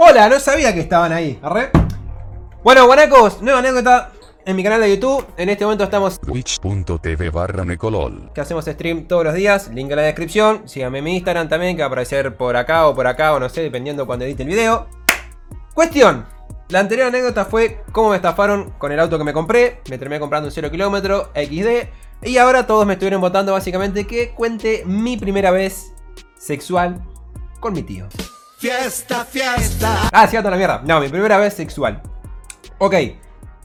Hola, no sabía que estaban ahí. ¿Arre? Bueno, guanacos, nueva anécdota en mi canal de YouTube. En este momento estamos twitch.tv barra necolol. que hacemos stream todos los días. Link en la descripción. Síganme en mi Instagram también, que va a aparecer por acá o por acá, o no sé, dependiendo cuando edite el video. Cuestión. La anterior anécdota fue cómo me estafaron con el auto que me compré. Me terminé comprando un 0 kilómetro, XD. Y ahora todos me estuvieron votando básicamente que cuente mi primera vez sexual con mi tío. Fiesta, fiesta. Ah, toda la mierda. No, mi primera vez sexual. Ok,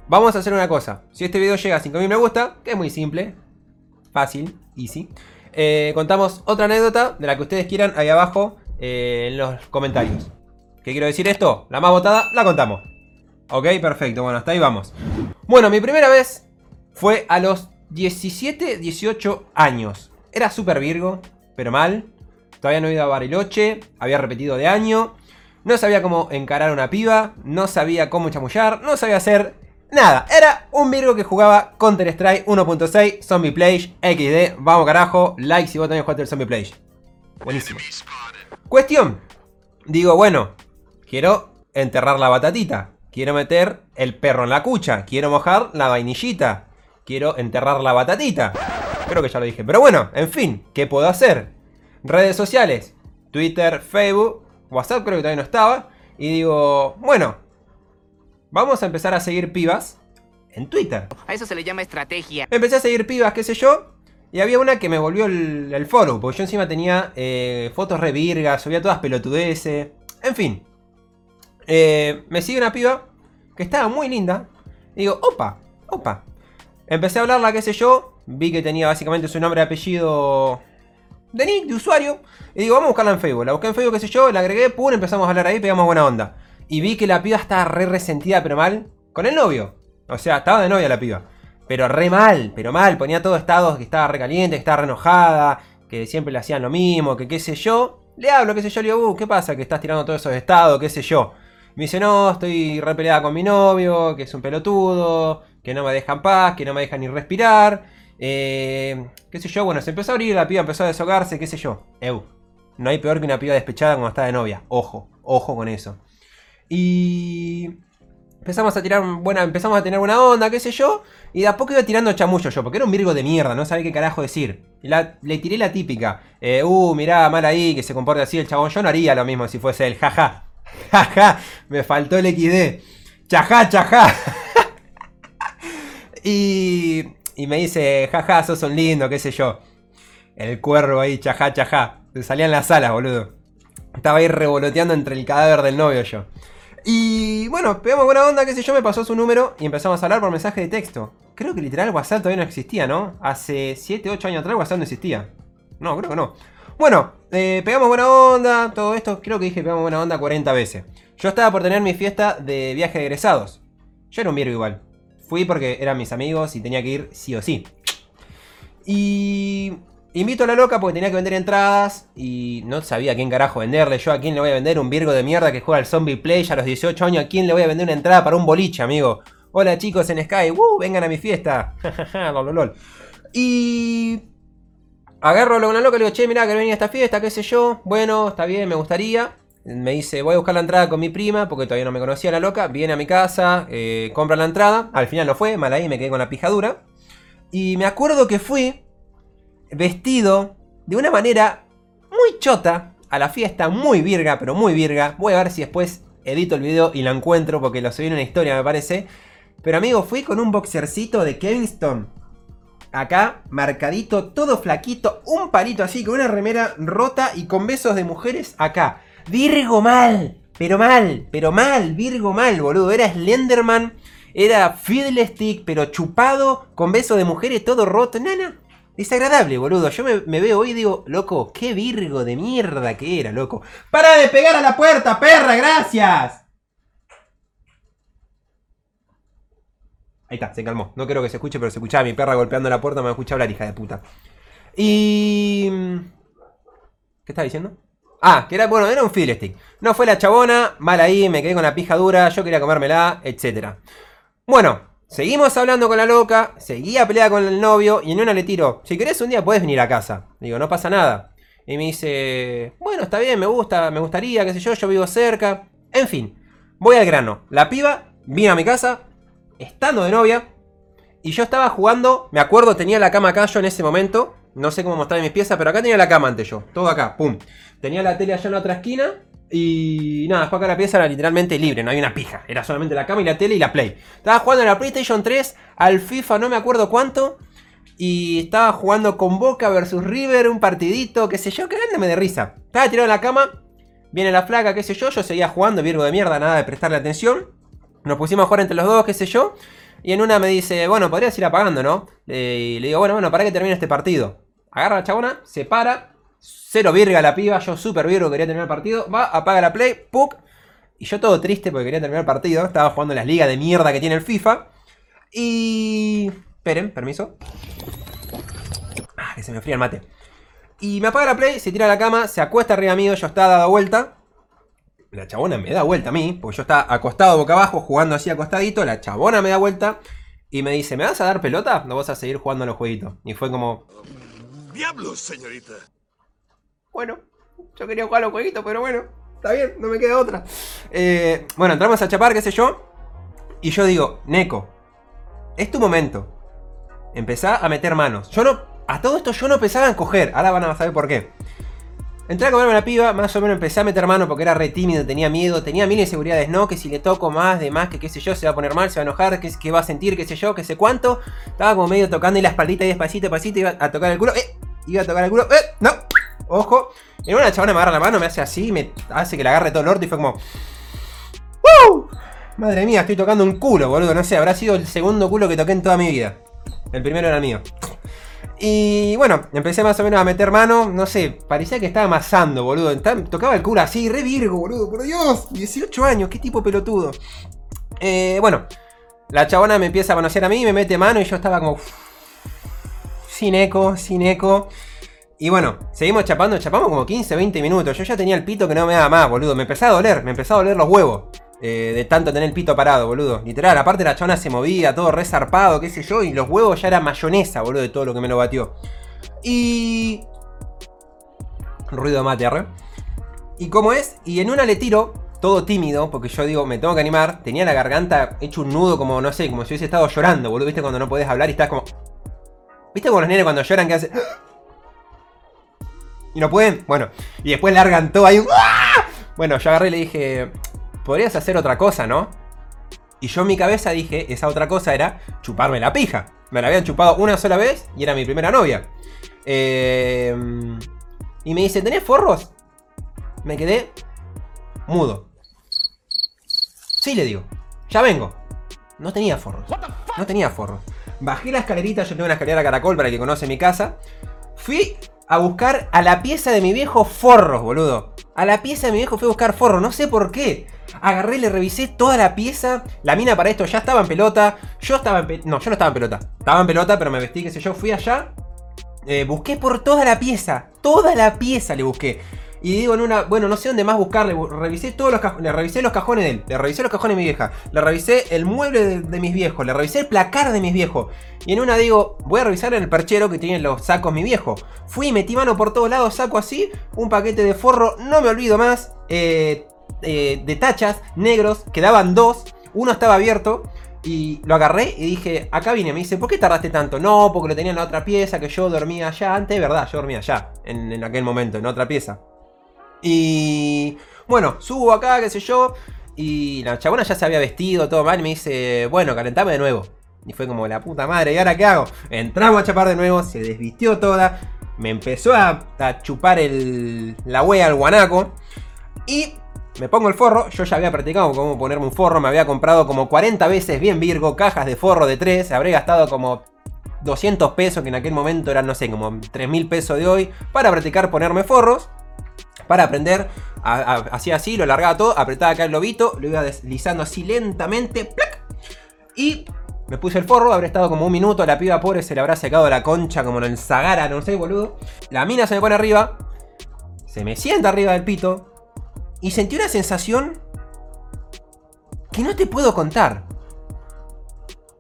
vamos a hacer una cosa. Si este video llega a 5000 me gusta, que es muy simple, fácil, easy, eh, contamos otra anécdota de la que ustedes quieran ahí abajo eh, en los comentarios. ¿Qué quiero decir esto? La más votada, la contamos. Ok, perfecto. Bueno, hasta ahí vamos. Bueno, mi primera vez fue a los 17, 18 años. Era súper virgo, pero mal. Todavía no he ido a Bariloche, había repetido de año. No sabía cómo encarar una piba, no sabía cómo chamullar, no sabía hacer nada. Era un virgo que jugaba Counter Strike 1.6, Zombie Play, XD. Vamos carajo, like si vos también jugaste el Zombie Play. Buenísimo. Cuestión. Digo, bueno, quiero enterrar la batatita. Quiero meter el perro en la cucha. Quiero mojar la vainillita. Quiero enterrar la batatita. Creo que ya lo dije. Pero bueno, en fin, ¿qué puedo hacer? Redes sociales. Twitter, Facebook, WhatsApp creo que todavía no estaba. Y digo, bueno, vamos a empezar a seguir pibas en Twitter. A eso se le llama estrategia. Empecé a seguir pibas, qué sé yo. Y había una que me volvió el, el follow. Porque yo encima tenía eh, fotos re virgas, subía todas pelotudeces. En fin. Eh, me sigue una piba que estaba muy linda. Y digo, opa, opa. Empecé a hablarla, qué sé yo. Vi que tenía básicamente su nombre y apellido de nick, de usuario. Y digo, vamos a buscarla en Facebook. La busqué en Facebook, qué sé yo, la agregué, pum, empezamos a hablar ahí, pegamos buena onda. Y vi que la piba estaba re resentida, pero mal, con el novio. O sea, estaba de novia la piba. Pero re mal, pero mal. Ponía todos estados que estaba re caliente, que estaba re enojada, que siempre le hacían lo mismo, que qué sé yo. Le hablo, qué sé yo, le digo, uh, ¿qué pasa? Que estás tirando todos esos estados, qué sé yo. Me dice, no, estoy re peleada con mi novio, que es un pelotudo, que no me deja en paz, que no me deja ni respirar. Eh, qué sé yo, bueno, se empezó a abrir, la piba empezó a deshogarse, qué sé yo. Eu, no hay peor que una piba despechada cuando está de novia. Ojo, ojo con eso. Y empezamos a tirar buena, empezamos a tener buena onda, qué sé yo. Y de a poco iba tirando chamullo yo, porque era un virgo de mierda, no sabía qué carajo decir. La- le tiré la típica. eh, uh, mirá, mal ahí, que se comporte así el chabón. Yo no haría lo mismo si fuese el jaja. Jaja, me faltó el XD. Chajá, chajá. y, y me dice, jaja, sos un lindo, qué sé yo. El cuervo ahí, chajá, chajá. Se salía en las alas, boludo. Estaba ahí revoloteando entre el cadáver del novio yo. Y bueno, pegamos buena onda, qué sé yo, me pasó su número y empezamos a hablar por mensaje de texto. Creo que literal WhatsApp todavía no existía, ¿no? Hace 7, 8 años atrás WhatsApp no existía. No, creo que no. Bueno, eh, pegamos buena onda, todo esto, creo que dije pegamos buena onda 40 veces. Yo estaba por tener mi fiesta de viaje de egresados. Yo era un virgo igual. Fui porque eran mis amigos y tenía que ir sí o sí. Y invito a la loca porque tenía que vender entradas y no sabía a quién carajo venderle. Yo a quién le voy a vender un virgo de mierda que juega al Zombie Play a los 18 años. ¿A quién le voy a vender una entrada para un boliche, amigo? Hola chicos en Sky, vengan a mi fiesta. lol, lol. Y agarro a una loca y le digo, che, mirá que venía a esta fiesta, qué sé yo. Bueno, está bien, me gustaría. Me dice, voy a buscar la entrada con mi prima, porque todavía no me conocía la loca. Viene a mi casa, eh, compra la entrada. Al final no fue, mal ahí, me quedé con la pijadura. Y me acuerdo que fui vestido de una manera muy chota a la fiesta, muy virga, pero muy virga. Voy a ver si después edito el video y lo encuentro, porque lo subí en una historia, me parece. Pero amigo, fui con un boxercito de Kingston. Acá, marcadito, todo flaquito, un palito así, con una remera rota y con besos de mujeres acá. Virgo mal, pero mal, pero mal, Virgo mal, boludo. Era Slenderman, era Fiddlestick, pero chupado, con besos de mujeres, todo roto. Nana, desagradable, boludo. Yo me, veo hoy y digo, loco, qué Virgo de mierda que era, loco. ¡Para de pegar a la puerta, perra! ¡Gracias! Ahí está, se calmó. No quiero que se escuche, pero se escuchaba mi perra golpeando la puerta, me escucha hablar, hija de puta. Y... ¿Qué estaba diciendo? Ah, que era, bueno, era un fiddlestick. No fue la chabona, mal ahí, me quedé con la pija dura, yo quería comérmela, etc. Bueno, seguimos hablando con la loca, seguía peleada con el novio y en una le tiro, si querés un día puedes venir a casa. Digo, no pasa nada. Y me dice, bueno, está bien, me gusta, me gustaría, qué sé yo, yo vivo cerca. En fin, voy al grano. La piba vino a mi casa, estando de novia, y yo estaba jugando, me acuerdo, tenía la cama yo en ese momento. No sé cómo mostrar mis piezas, pero acá tenía la cama antes yo. Todo acá, pum. Tenía la tele allá en la otra esquina. Y nada, después acá la pieza era literalmente libre, no había una pija. Era solamente la cama y la tele y la Play. Estaba jugando en la PlayStation 3, al FIFA no me acuerdo cuánto. Y estaba jugando con Boca versus River, un partidito, qué sé yo, que me de risa. Estaba tirado en la cama, viene la flaca, qué sé yo, yo seguía jugando, virgo de mierda, nada de prestarle atención. Nos pusimos a jugar entre los dos, qué sé yo. Y en una me dice, bueno, podrías ir apagando, ¿no? y le digo, bueno, bueno, para que termine este partido. Agarra la chabona, se para, cero virga la piba, yo súper virgo, quería terminar el partido. Va, apaga la play, ¡puc! Y yo todo triste porque quería terminar el partido. Estaba jugando en las ligas de mierda que tiene el FIFA. Y... Esperen, permiso. Ah, que se me fría el mate. Y me apaga la play, se tira a la cama, se acuesta arriba mío, yo estaba dado vuelta. La chabona me da vuelta a mí, porque yo estaba acostado boca abajo, jugando así acostadito. La chabona me da vuelta y me dice, ¿me vas a dar pelota? No vas a seguir jugando a los jueguitos. Y fue como... Diablos, señorita. Bueno, yo quería jugar los jueguitos, pero bueno, está bien, no me queda otra. Eh, bueno, entramos a chapar, qué sé yo. Y yo digo, Neko, es tu momento. Empezá a meter manos. Yo no, a todo esto yo no pensaba en coger. Ahora van a saber por qué. Entré a comerme la piba, más o menos empecé a meter mano porque era re tímido, tenía miedo, tenía mil inseguridades, no, que si le toco más, de más, que qué sé yo, se va a poner mal, se va a enojar, que, que va a sentir, qué sé yo, qué sé cuánto. Estaba como medio tocando y la espaldita y despacito, despacito, iba a tocar el culo, eh, iba a tocar el culo, eh, no, ojo. Y una chabona me agarra la mano, me hace así, me hace que le agarre todo el orto y fue como... ¡Woo! Madre mía, estoy tocando un culo, boludo, no sé, habrá sido el segundo culo que toqué en toda mi vida. El primero era mío. Y bueno, empecé más o menos a meter mano, no sé, parecía que estaba amasando, boludo. Tocaba el culo así, re virgo, boludo, por Dios, 18 años, qué tipo pelotudo. Eh, bueno, la chabona me empieza a conocer a mí, me mete mano y yo estaba como... Sin eco, sin eco. Y bueno, seguimos chapando, chapamos como 15, 20 minutos. Yo ya tenía el pito que no me daba más, boludo. Me empezaba a doler, me empezaba a doler los huevos. Eh, de tanto tener el pito parado, boludo. Literal, aparte la chona se movía, todo resarpado, qué sé yo, y los huevos ya era mayonesa, boludo, de todo lo que me lo batió. Y... Ruido de mate. Y como es, y en una le tiro, todo tímido, porque yo digo, me tengo que animar, tenía la garganta hecho un nudo como, no sé, como si hubiese estado llorando, boludo, viste cuando no podés hablar y estás como... ¿Viste como los nenes cuando lloran que hacen... Y no pueden? Bueno, y después largan todo ahí. Bueno, yo agarré y le dije, podrías hacer otra cosa, ¿no? Y yo en mi cabeza dije, esa otra cosa era chuparme la pija. Me la habían chupado una sola vez y era mi primera novia. Eh, y me dice, ¿tenés forros? Me quedé mudo. Sí, le digo, ya vengo. No tenía forros. No tenía forros. Bajé la escalerita, yo tengo una escalera caracol para el que conoce mi casa. Fui a buscar a la pieza de mi viejo forros, boludo. A la pieza de mi viejo fui a buscar forros, no sé por qué. Agarré, le revisé toda la pieza. La mina para esto ya estaba en pelota. Yo estaba en pelota. No, yo no estaba en pelota. Estaba en pelota, pero me vestí, qué sé yo. Fui allá. Eh, busqué por toda la pieza. Toda la pieza le busqué. Y digo en una, bueno, no sé dónde más buscarle. Revisé todos los cajones. Le revisé los cajones de él. Le revisé los cajones de mi vieja. Le revisé el mueble de, mis viejos. Le revisé el placar de mis viejos. Y en una digo, voy a revisar el perchero que tienen los sacos mi viejo. Fui, metí mano por todos lados, saco así. Un paquete de forro. No me olvido más. Eh, eh, de tachas negros. Quedaban dos. Uno estaba abierto. Y lo agarré y dije, acá vine. Me dice, ¿por qué tardaste tanto? No, porque lo tenía en la otra pieza, que yo dormía allá. Antes, verdad, yo dormía allá. En, en aquel momento, en otra pieza. Y bueno, subo acá, qué sé yo. Y la chabona ya se había vestido, todo mal. Y me dice, bueno, calentame de nuevo. Y fue como la puta madre, ¿y ahora qué hago? Entramos a chapar de nuevo, se desvistió toda. Me empezó a, chupar la wea al guanaco. Y me pongo el forro. Yo ya había practicado cómo ponerme un forro. Me había comprado como 40 veces bien Virgo cajas de forro de 3. Habré gastado como 200 pesos, que en aquel momento eran, no sé, como 3 mil pesos de hoy. Para practicar ponerme forros para aprender. Hacía así, lo largaba todo, apretaba acá el lobito, lo iba deslizando así lentamente. ¡plac! Y me puse el forro, habré estado como un minuto, la piba pobre se le habrá secado la concha como en el no sé, boludo. La mina se me pone arriba, se me sienta arriba del pito y sentí una sensación que no te puedo contar.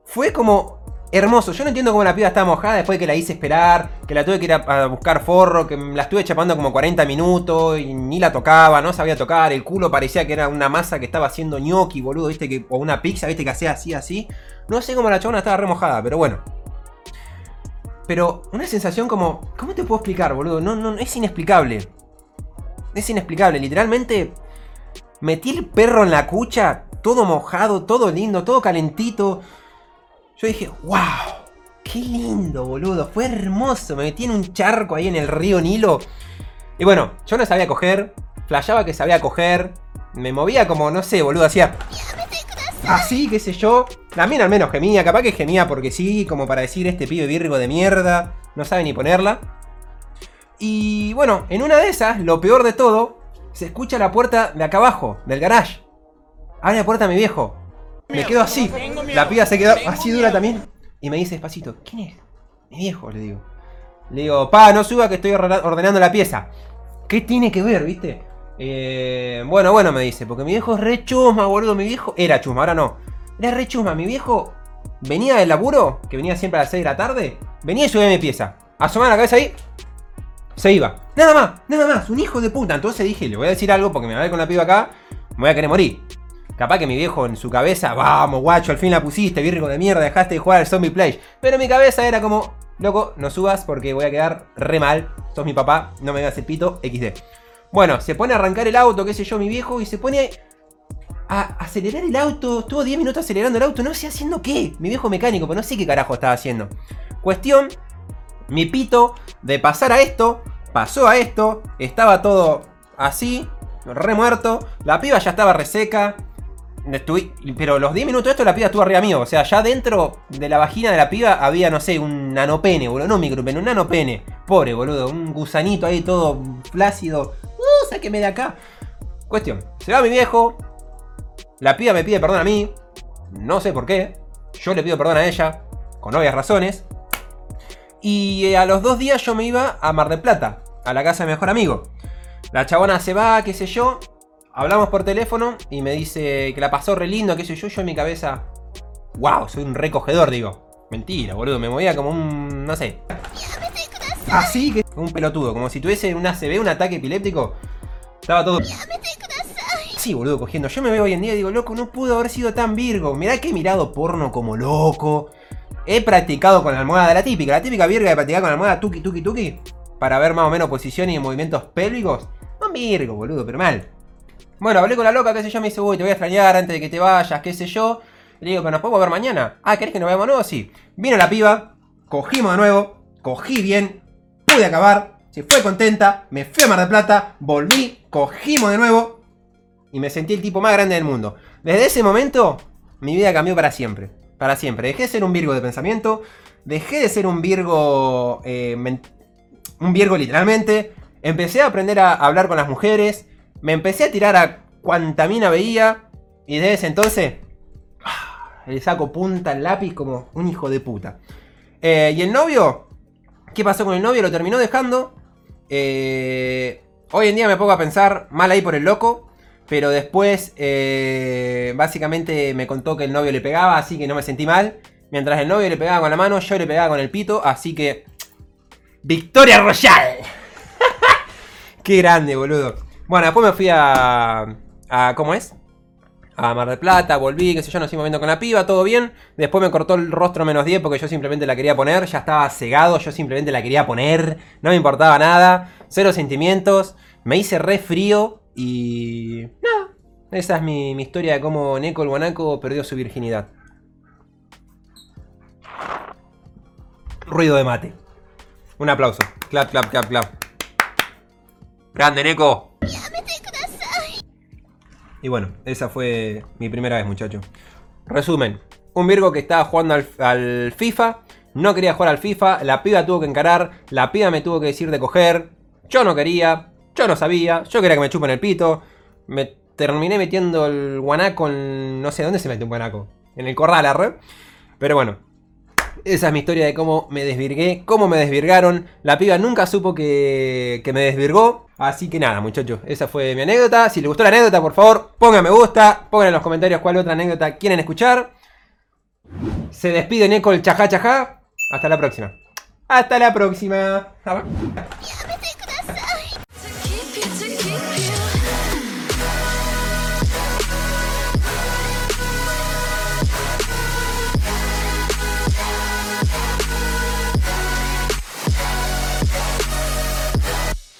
Fue como hermoso. Yo no entiendo cómo la piba estaba mojada después de que la hice esperar, que la tuve que ir a, a buscar forro, que la estuve chapando como 40 minutos y ni la tocaba, no sabía tocar. El culo parecía que era una masa que estaba haciendo gnocchi, boludo, viste, que, o una pizza, viste, que hacía así, así. No sé cómo la chabona estaba remojada, pero bueno. Pero una sensación como. ¿Cómo te puedo explicar, boludo? No, no, es inexplicable. Es inexplicable. Literalmente. Metí el perro en la cucha. Todo mojado, todo lindo, todo calentito. Yo dije, wow. Qué lindo, boludo. Fue hermoso. Me metí en un charco ahí en el río Nilo. Y bueno, yo no sabía coger. Flashaba que sabía coger. Me movía como, no sé, boludo. Hacía. Así, qué sé yo. También al menos gemía. Capaz que gemía porque sí, como para decir este pibe virgo de mierda. No sabe ni ponerla. Y bueno, en una de esas, lo peor de todo, se escucha la puerta de acá abajo, del garage. Abre la puerta mi viejo. Me quedo así. La piba se quedó así dura también. Y me dice despacito, ¿quién es? Mi viejo, le digo. Le digo, pa, no suba que estoy ordenando la pieza. ¿Qué tiene que ver, viste? Eh, bueno, bueno, me dice, porque mi viejo es re chusma, boludo. Mi viejo era chusma, ahora no. Era re chusma. Mi viejo venía del laburo, que venía siempre a las 6 de la tarde. Venía y subía mi pieza. Asomaba la cabeza ahí. Se iba. Nada más, nada más. Un hijo de puta. Entonces dije, le voy a decir algo porque me va a ver con la piba acá. Me voy a querer morir. Capaz que mi viejo en su cabeza, vamos, guacho, al fin la pusiste, virgo de mierda, dejaste de jugar al Zombie Play. Pero mi cabeza era como, loco, no subas porque voy a quedar re mal. Sos mi papá, no me hagas el pito, XD. Bueno, se pone a arrancar el auto, qué sé yo, mi viejo, y se pone a acelerar el auto. Estuvo 10 minutos acelerando el auto, no sé haciendo qué. Mi viejo mecánico, pero no sé qué carajo estaba haciendo. Cuestión, mi pito de pasar a esto, pasó a esto, estaba todo así, re muerto. La piba ya estaba reseca. Estuve, pero los 10 minutos de esto la piba estuvo arriba mío. O sea, ya dentro de la vagina de la piba había, no sé, un nanopene, boludo. No micropene, un nanopene. Pobre, boludo. Un gusanito ahí todo flácido. Uh, sáqueme de acá. Cuestión. Se va mi viejo. La piba me pide perdón a mí. No sé por qué. Yo le pido perdón a ella. Con obvias razones. Y eh, a los dos días yo me iba a Mar del Plata. A la casa de mi mejor amigo. La chabona se va, qué sé yo. Hablamos por teléfono y me dice que la pasó re lindo, qué sé yo. Yo en mi cabeza. Wow, soy un recogedor, digo. Mentira, boludo. Me movía como un. no sé. Así que. Un pelotudo. Como si tuviese una CB, un ataque epiléptico. Estaba todo. Sí, boludo, cogiendo. Yo me veo hoy en día y digo, loco, no pudo haber sido tan virgo. Mirá que he mirado porno como loco. He practicado con la almohada de la típica. La típica virga de practicar con la almohada tuki tuki tuki. Para ver más o menos posiciones y movimientos pélvicos. No virgo, boludo, pero mal. Bueno, hablé con la loca, qué sé yo, me dice, uy, te voy a extrañar antes de que te vayas, qué sé yo. Le digo, pero nos podemos ver mañana. Ah, ¿querés que nos veamos nuevo? Sí. Vino la piba, cogimos de nuevo, cogí bien, pude acabar, se fue contenta, me fui a Mar del Plata, volví, cogimos de nuevo y me sentí el tipo más grande del mundo. Desde ese momento, mi vida cambió para siempre. Para siempre. Dejé de ser un Virgo de pensamiento, dejé de ser un Virgo. Eh, un Virgo literalmente. Empecé a aprender a hablar con las mujeres. Me empecé a tirar a cuanta mina veía. Y desde ese entonces. Le saco punta al lápiz como un hijo de puta. Eh, y el novio. ¿Qué pasó con el novio? Lo terminó dejando. Eh, hoy en día me pongo a pensar mal ahí por el loco. Pero después, eh, básicamente me contó que el novio le pegaba, así que no me sentí mal. Mientras el novio le pegaba con la mano, yo le pegaba con el pito, así que... ¡Victoria Royal! ¡Qué grande, boludo! Bueno, después me fui a... a ¿Cómo es? A Mar del Plata, volví, qué sé yo, nos seguimos viendo con la piba, todo bien. Después me cortó el rostro menos 10 porque yo simplemente la quería poner, ya estaba cegado, yo simplemente la quería poner, no me importaba nada, cero sentimientos, me hice re frío, y nada, esa es mi, mi historia de cómo Neko el Guanaco perdió su virginidad. Ruido de mate. Un aplauso. Clap, clap, clap, clap. Grande, Neko. Y bueno, esa fue mi primera vez, muchachos. Resumen. Un Virgo que estaba jugando al, FIFA. No quería jugar al FIFA. La piba tuvo que encarar. La piba me tuvo que decir de coger. Yo no quería. Yo no sabía, yo quería que me chupen el pito. Me terminé metiendo el guanaco en... No sé dónde se mete un guanaco. En el corral, arre. Pero bueno. Esa es mi historia de cómo me desvirgué, cómo me desvirgaron. La piba nunca supo que, que me desvirgó. Así que nada, muchachos, esa fue mi anécdota. Si les gustó la anécdota, por favor, pongan me gusta. Pongan en los comentarios cuál otra anécdota quieren escuchar. Se despide el chajá chajá. Hasta la próxima. Hasta la próxima.